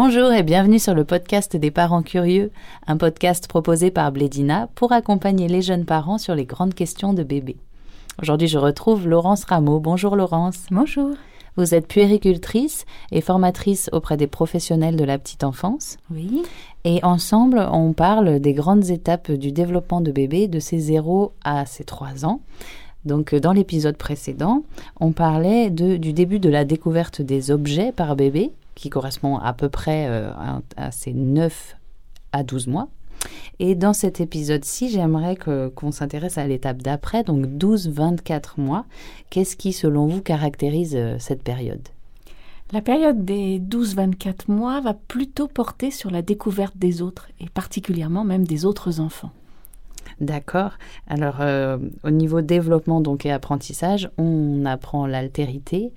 Bonjour et bienvenue sur le podcast des parents curieux, un podcast proposé par Blédina pour accompagner les jeunes parents sur les grandes questions de bébé. Aujourd'hui, je retrouve Laurence Rameau. Bonjour Laurence. Bonjour. Vous êtes puéricultrice et formatrice auprès des professionnels de la petite enfance. Oui. Et ensemble, on parle des grandes étapes du développement de bébé de ses 0 à ses 3 ans. Donc, dans l'épisode précédent, on parlait de, du début de la découverte des objets par bébé qui correspond à peu près euh, à, ces 9 à 12 mois. Et dans cet épisode-ci, j'aimerais qu'on s'intéresse à l'étape d'après, donc 12-24 mois. Qu'est-ce qui, selon vous, caractérise euh, cette période? La période des 12-24 mois va plutôt porter sur la découverte des autres, et particulièrement même des autres enfants. D'accord. Alors, euh, au niveau développement donc et apprentissage, on apprend l'altérité,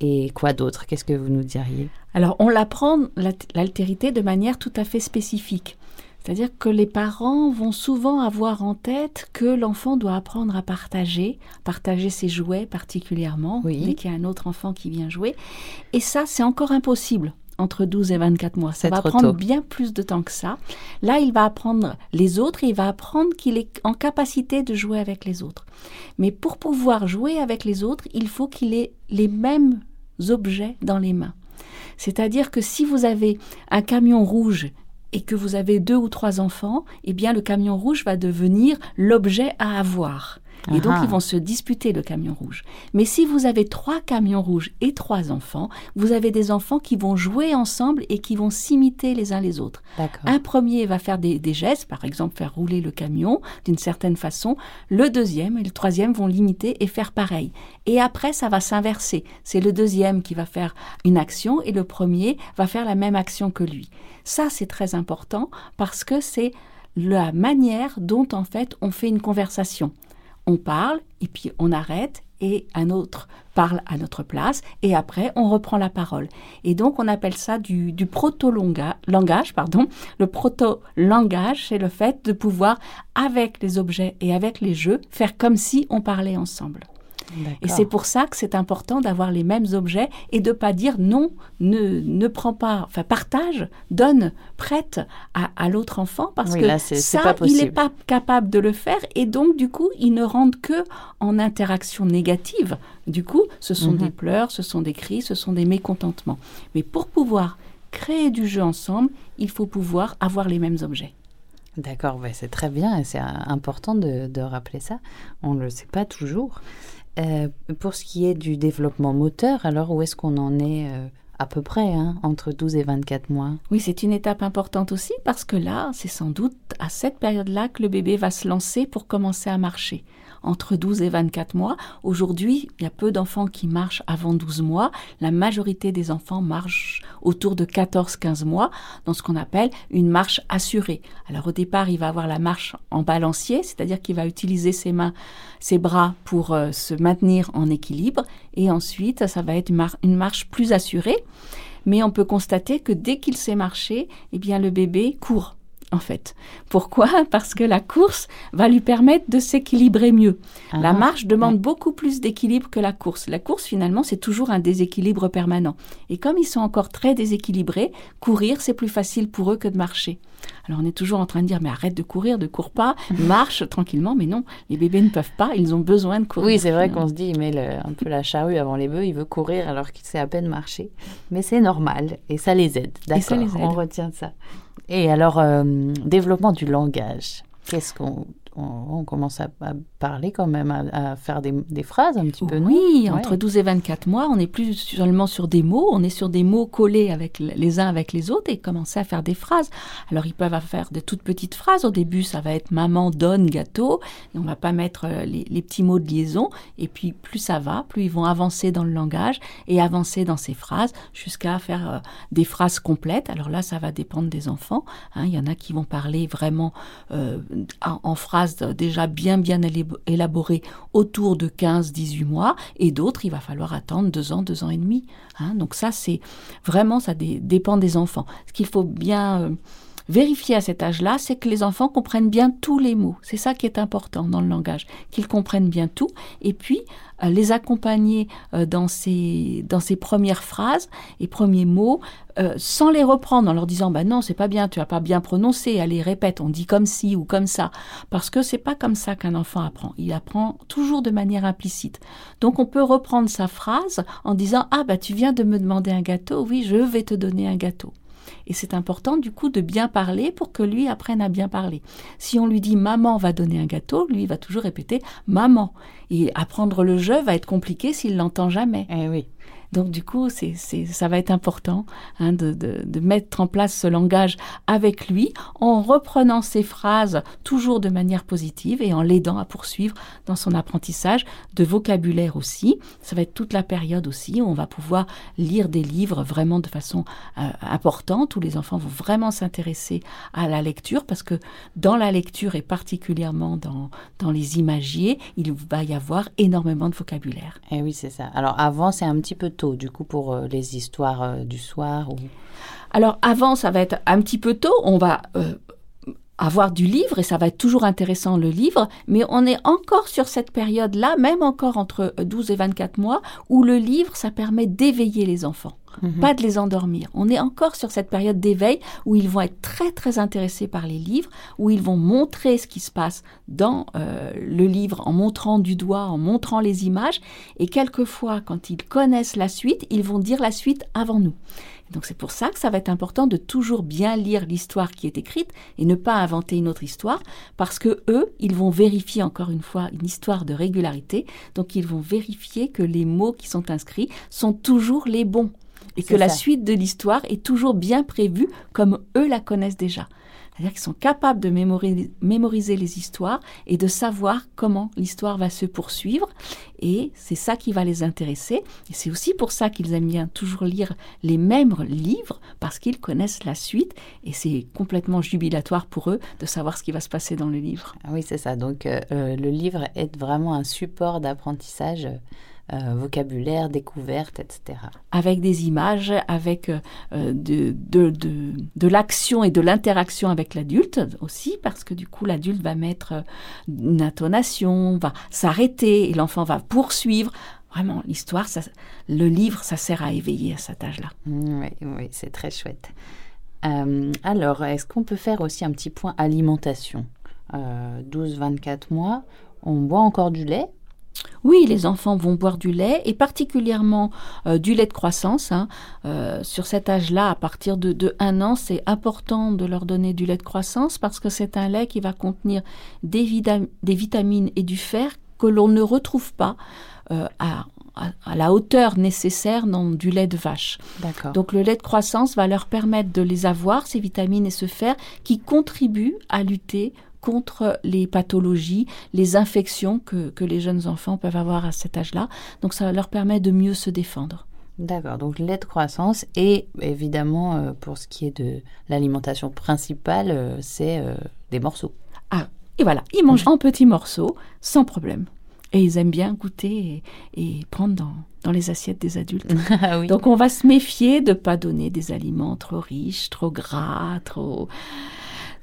et quoi d'autre? Qu'est-ce que vous nous diriez? Alors, on l'apprend, l'altérité, de manière tout à fait spécifique. C'est-à-dire que les parents vont souvent avoir en tête que l'enfant doit apprendre à partager, partager ses jouets particulièrement, oui. dès qu'il y a un autre enfant qui vient jouer. Et ça, c'est encore impossible entre 12 et 24 mois. Ça va prendre bien plus de temps que ça. Là, il va apprendre les autres et il va apprendre qu'il est en capacité de jouer avec les autres. Mais pour pouvoir jouer avec les autres, il faut qu'il ait les mêmes objets dans les mains. C'est-à-dire que si vous avez un camion rouge et que vous avez deux ou trois enfants, eh bien le camion rouge va devenir l'objet à avoir. Et donc, ils vont se disputer le camion rouge. Mais si vous avez trois camions rouges et trois enfants, vous avez des enfants qui vont jouer ensemble et qui vont s'imiter les uns les autres. Un premier va faire des, gestes, par exemple faire rouler le camion d'une certaine façon. Le deuxième et le troisième vont l'imiter et faire pareil. Et après, ça va s'inverser. C'est le deuxième qui va faire une action et le premier va faire la même action que lui. Ça, c'est très important parce que c'est la manière dont en fait on fait une conversation on parle et puis on arrête et un autre parle à notre place et après on reprend la parole. Et donc on appelle ça du, proto-langage. Pardon. Le proto-langage, c'est le fait de pouvoir, avec les objets et avec les jeux, faire comme si on parlait ensemble. Et c'est pour ça que c'est important d'avoir les mêmes objets et de pas dire non, ne, ne prends pas, enfin partage, donne, prête à, l'autre enfant parce que ça, il n'est pas capable de le faire et donc du coup, il ne rentre que en interaction négative. Du coup, ce sont des mhm. pleurs, ce sont des cris, ce sont des mécontentements. Mais pour pouvoir créer du jeu ensemble, il faut pouvoir avoir les mêmes objets. D'accord, c'est très bien et c'est important de, de rappeler ça. On ne le sait pas toujours. Euh, pour ce qui est du développement moteur, alors où est-ce qu'on en est euh, à peu près, hein, entre 12 et 24 mois? Oui, c'est une étape importante aussi parce que là, c'est sans doute à cette période-là que le bébé va se lancer pour commencer à marcher entre 12 et 24 mois. Aujourd'hui, il y a peu d'enfants qui marchent avant 12 mois. La majorité des enfants marchent autour de 14-15 mois dans ce qu'on appelle une marche assurée. Alors au départ, il va avoir la marche en balancier, c'est-à-dire qu'il va utiliser ses mains, ses bras pour euh, se maintenir en équilibre. Et ensuite, ça va être une, marche plus assurée. Mais on peut constater que dès qu'il sait marcher, eh bien le bébé court en fait. Pourquoi? Parce que la course va lui permettre de s'équilibrer mieux. la ah. marche demande beaucoup plus d'équilibre que la course. La course, finalement, c'est toujours un déséquilibre permanent. Et comme ils sont encore très déséquilibrés, courir, c'est plus facile pour eux que de marcher. Alors on est toujours en train de dire, mais arrête de courir, ne cours pas, marche tranquillement. Mais non, les bébés ne peuvent pas, ils ont besoin de courir. Oui, c'est vrai qu'on se dit, il met un peu la charrue avant les bœufs, il veut courir alors qu'il sait à peine marcher. Mais c'est normal et ça les aide. D'accord, on retient ça. Et alors, euh, développement du langage. Qu'est-ce qu'on on, commence à, parler quand même, à, faire des, phrases un petit peu. Oui, entre 12 et 24 mois, on n'est plus seulement sur des mots, on est sur des mots collés avec les uns avec les autres et commencer à faire des phrases. Alors ils peuvent faire de toutes petites phrases. Au début, ça va être maman donne gâteau, et on va pas mettre euh, les, petits mots de liaison. Et puis plus ça va, plus ils vont avancer dans le langage et avancer dans ces phrases jusqu'à faire euh, des phrases complètes. Alors là, ça va dépendre des enfants. Hein. Il y en a qui vont parler vraiment euh, en, en phrases déjà bien bien élaborées autour de 15-18 mois, et d'autres, il va falloir attendre deux ans, deux ans et demi. Hein. Donc ça, c'est vraiment, ça dépend des enfants. Ce qu'il faut bien... Euh, vérifier à cet âge-là, c'est que les enfants comprennent bien tous les mots. C'est ça qui est important dans le langage, qu'ils comprennent bien tout. Et puis, euh, les accompagner euh, dans ces, dans premières phrases et premiers mots, euh, sans les reprendre en leur disant bah non c'est pas bien tu as pas bien prononcé allez répète on dit comme ci ou comme ça. Parce que c'est pas comme ça qu'un enfant apprend. Il apprend toujours de manière implicite. Donc on peut reprendre sa phrase en disant ah bah tu viens de me demander un gâteau. Oui je vais te donner un gâteau et c'est important du coup de bien parler pour que lui apprenne à bien parler. Si on lui dit maman va donner un gâteau, lui va toujours répéter maman. Et apprendre le jeu va être compliqué s'il l'entend jamais. Eh oui. Donc du coup, ça va être important hein, de, mettre en place ce langage avec lui en reprenant ses phrases toujours de manière positive et en l'aidant à poursuivre dans son apprentissage de vocabulaire aussi. Ça va être toute la période aussi où on va pouvoir lire des livres vraiment de façon euh, importante, où les enfants vont vraiment s'intéresser à la lecture parce que dans la lecture et particulièrement dans, dans les imagiers, il va y avoir énormément de vocabulaire. Et eh oui, c'est ça. Alors avant, c'est un petit peu du coup, pour euh, les histoires euh, du soir ou... Alors, avant, ça va être un petit peu tôt. On va euh, avoir du livre et ça va être toujours intéressant le livre, mais on est encore sur cette période-là, même encore entre 12 et 24 mois, où le livre, ça permet d'éveiller les enfants. Mhm. pas de les endormir. On est encore sur cette période d'éveil où ils vont être très très intéressés par les livres, où ils vont montrer ce qui se passe dans euh, le livre en montrant du doigt, en montrant les images, et quelquefois quand ils connaissent la suite, ils vont dire la suite avant nous. Donc c'est pour ça que ça va être important de toujours bien lire l'histoire qui est écrite et ne pas inventer une autre histoire parce que eux, ils vont vérifier encore une fois une histoire de régularité. Donc ils vont vérifier que les mots qui sont inscrits sont toujours les bons et que la suite de l'histoire est toujours bien prévue comme eux la connaissent déjà. C'est-à-dire qu'ils sont capables de mémoriser, les histoires et de savoir comment l'histoire va se poursuivre. Et c'est ça qui va les intéresser. Et c'est aussi pour ça qu'ils aiment bien toujours lire les mêmes livres, parce qu'ils connaissent la suite. Et c'est complètement jubilatoire pour eux de savoir ce qui va se passer dans le livre. Ah oui, c'est ça. Donc euh, euh, le livre est vraiment un support d'apprentissage euh, vocabulaire, découverte, etc. Avec des images, avec euh, de, de, de, l'action et de l'interaction avec l'adulte aussi, parce que du coup l'adulte va mettre euh, une intonation, va s'arrêter et l'enfant va poursuivre. Vraiment, l'histoire, le livre, ça sert à éveiller à cet âge-là. Mmh, oui, oui c'est très chouette. alors, est-ce qu'on peut faire aussi un petit point alimentation? 12-24 mois, on boit encore du lait? Oui, les enfants vont boire du lait et particulièrement euh, du lait de croissance. Hein. Euh, sur cet âge-là, à partir de, de 1 an, c'est important de leur donner du lait de croissance parce que c'est un lait qui va contenir des, vitamines et du fer que l'on ne retrouve pas euh, à, à, la hauteur nécessaire dans du lait de vache. Donc le lait de croissance va leur permettre de les avoir, ces vitamines et ce fer, qui contribuent à lutter contre les pathologies, les infections que, que les jeunes enfants peuvent avoir à cet âge-là. Donc ça leur permet de mieux se défendre. D'accord, donc lait de croissance et évidemment euh, pour ce qui est de l'alimentation principale, euh, c'est euh, des morceaux. Ah, et voilà, ils mangent en petits morceaux sans problème. Et ils aiment bien goûter et, prendre dans, dans, les assiettes des adultes. Ah donc on va se méfier de ne pas donner des aliments trop riches, trop gras, trop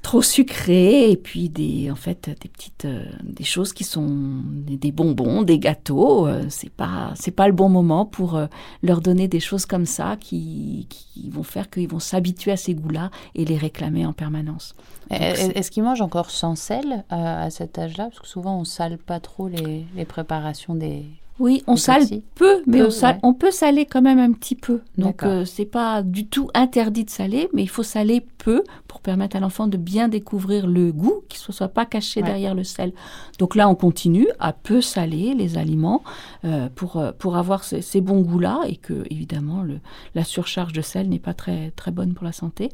trop sucré et puis des en fait des petites euh, des choses qui sont des, bonbons des gâteaux euh, c'est pas c'est pas le bon moment pour euh, leur donner des choses comme ça qui, qui vont faire qu'ils vont s'habituer à ces goûts là et les réclamer en permanence. Est-ce qu'ils mangent encore sans sel à cet âge là parce que souvent on sale pas trop les, les préparations des oui, on sale peu, mais on, peut saler quand même un petit peu. Donc euh, c'est pas du tout interdit de saler, mais il faut saler peu pour permettre à l'enfant de bien découvrir le goût, qu'il ne soit pas caché derrière le sel. Donc là, on continue à peu saler les aliments euh, pour euh, pour avoir ces, bons goûts-là et que évidemment le, la surcharge de sel n'est pas très très bonne pour la santé,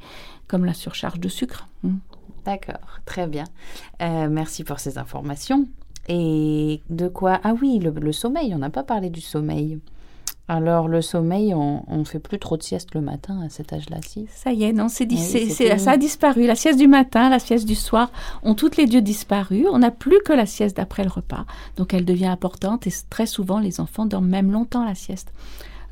comme la surcharge de sucre. Hmm. D'accord, très bien. merci pour ces informations. Et de quoi? Ah oui, le, sommeil, on n'a pas parlé du sommeil. Alors le sommeil, on, on fait plus trop de sieste le matin à cet âge-là, si? Ça y est, non, c'est, ah ça a disparu. La sieste du matin, la sieste du soir ont toutes les deux disparu. On n'a plus que la sieste d'après le repas. Donc elle devient importante et très souvent les enfants dorment même longtemps la sieste.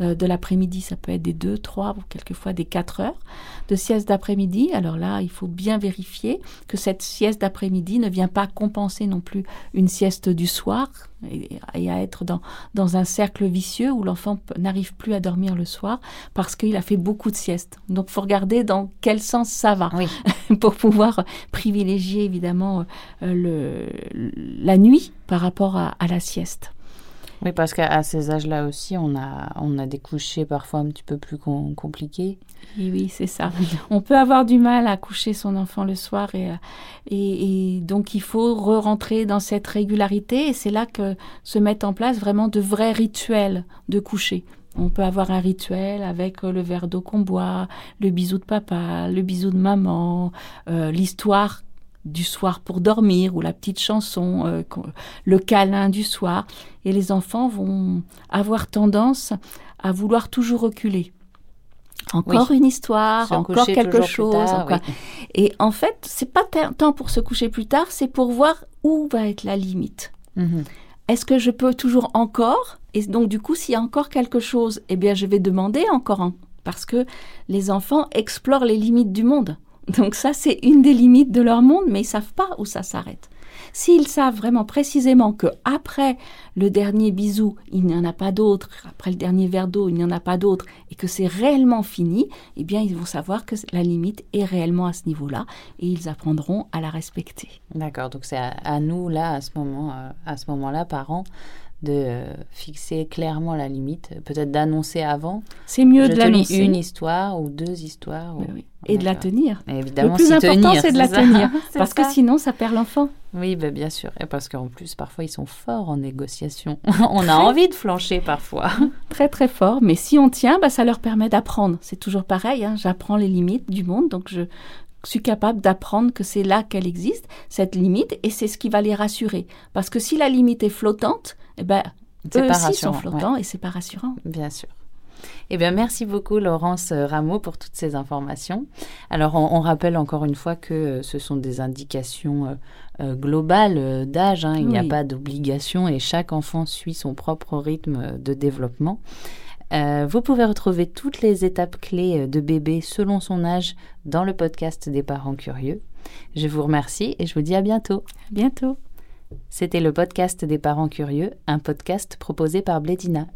Euh, de l'après-midi, ça peut être des 2, 3 ou quelquefois des 4 heures de sieste d'après-midi. Alors là, il faut bien vérifier que cette sieste d'après-midi ne vient pas compenser non plus une sieste du soir et, à être dans, dans un cercle vicieux où l'enfant n'arrive plus à dormir le soir parce qu'il a fait beaucoup de siestes. Donc, il faut regarder dans quel sens ça va pour pouvoir privilégier évidemment euh, le, la nuit par rapport à la sieste. Oui, parce qu'à ces âges-là aussi, on a, on a des couchers parfois un petit peu plus compliqués. Oui, c'est ça. on peut avoir du mal à coucher son enfant le soir et, et, donc il faut re-rentrer dans cette régularité et c'est là que se mettent en place vraiment de vrais rituels de coucher. On peut avoir un rituel avec le verre d'eau qu'on boit, le bisou de papa, le bisou de maman, euh, l'histoire du soir pour dormir ou la petite chanson, euh, le câlin du soir. Et les enfants vont avoir tendance à vouloir toujours reculer. Encore une histoire, encore quelque chose. Et en fait, c'est pas tant pour se coucher plus tard, c'est pour voir où va être la limite. Mhm. Est-ce que je peux toujours encore? Et donc du coup, s'il y a encore quelque chose, eh bien, je vais demander encore, parce que les enfants explorent les limites du monde. Donc ça, c'est une des limites de leur monde, mais ils savent pas où ça s'arrête. S'ils savent vraiment précisément que après le dernier bisou, il n'y en a pas d'autre, après le dernier verre d'eau, il n'y en a pas d'autre, et que c'est réellement fini, eh bien, ils vont savoir que la limite est réellement à ce niveau-là, et ils apprendront à la respecter. D'accord. Donc c'est à, nous là, à ce moment, euh, à ce moment-là, parents, de euh, fixer clairement la limite, peut-être d'annoncer avant. C'est mieux de l'annoncer. Une histoire ou deux histoires. Et de la tenir. évidemment, le plus important, c'est de la tenir. parce que sinon, ça perd l'enfant. Oui, bah, bien sûr. Et parce qu'en plus, parfois, ils sont forts en négociation. on a envie de flancher parfois. très, très fort. Mais si on tient, bah, ça leur permet d'apprendre. C'est toujours pareil. Hein. J'apprends les limites du monde. Donc, je suis capable d'apprendre que c'est là qu'elle existe, cette limite, et c'est ce qui va les rassurer. Parce que si la limite est flottante, eh ben, eux aussi sont flottants et c'est pas rassurant. Bien sûr. Eh bien, merci beaucoup Laurence Rameau pour toutes ces informations. Alors, on, rappelle encore une fois que euh, ce sont des indications euh, euh, globales d'âge. Hein. Il n'y a pas d'obligation et chaque enfant suit son propre rythme de développement. Vous pouvez retrouver toutes les étapes clés de bébé selon son âge dans le podcast des parents curieux. Je vous remercie et je vous dis à bientôt. À bientôt. C'était le podcast des parents curieux, un podcast proposé par Blédina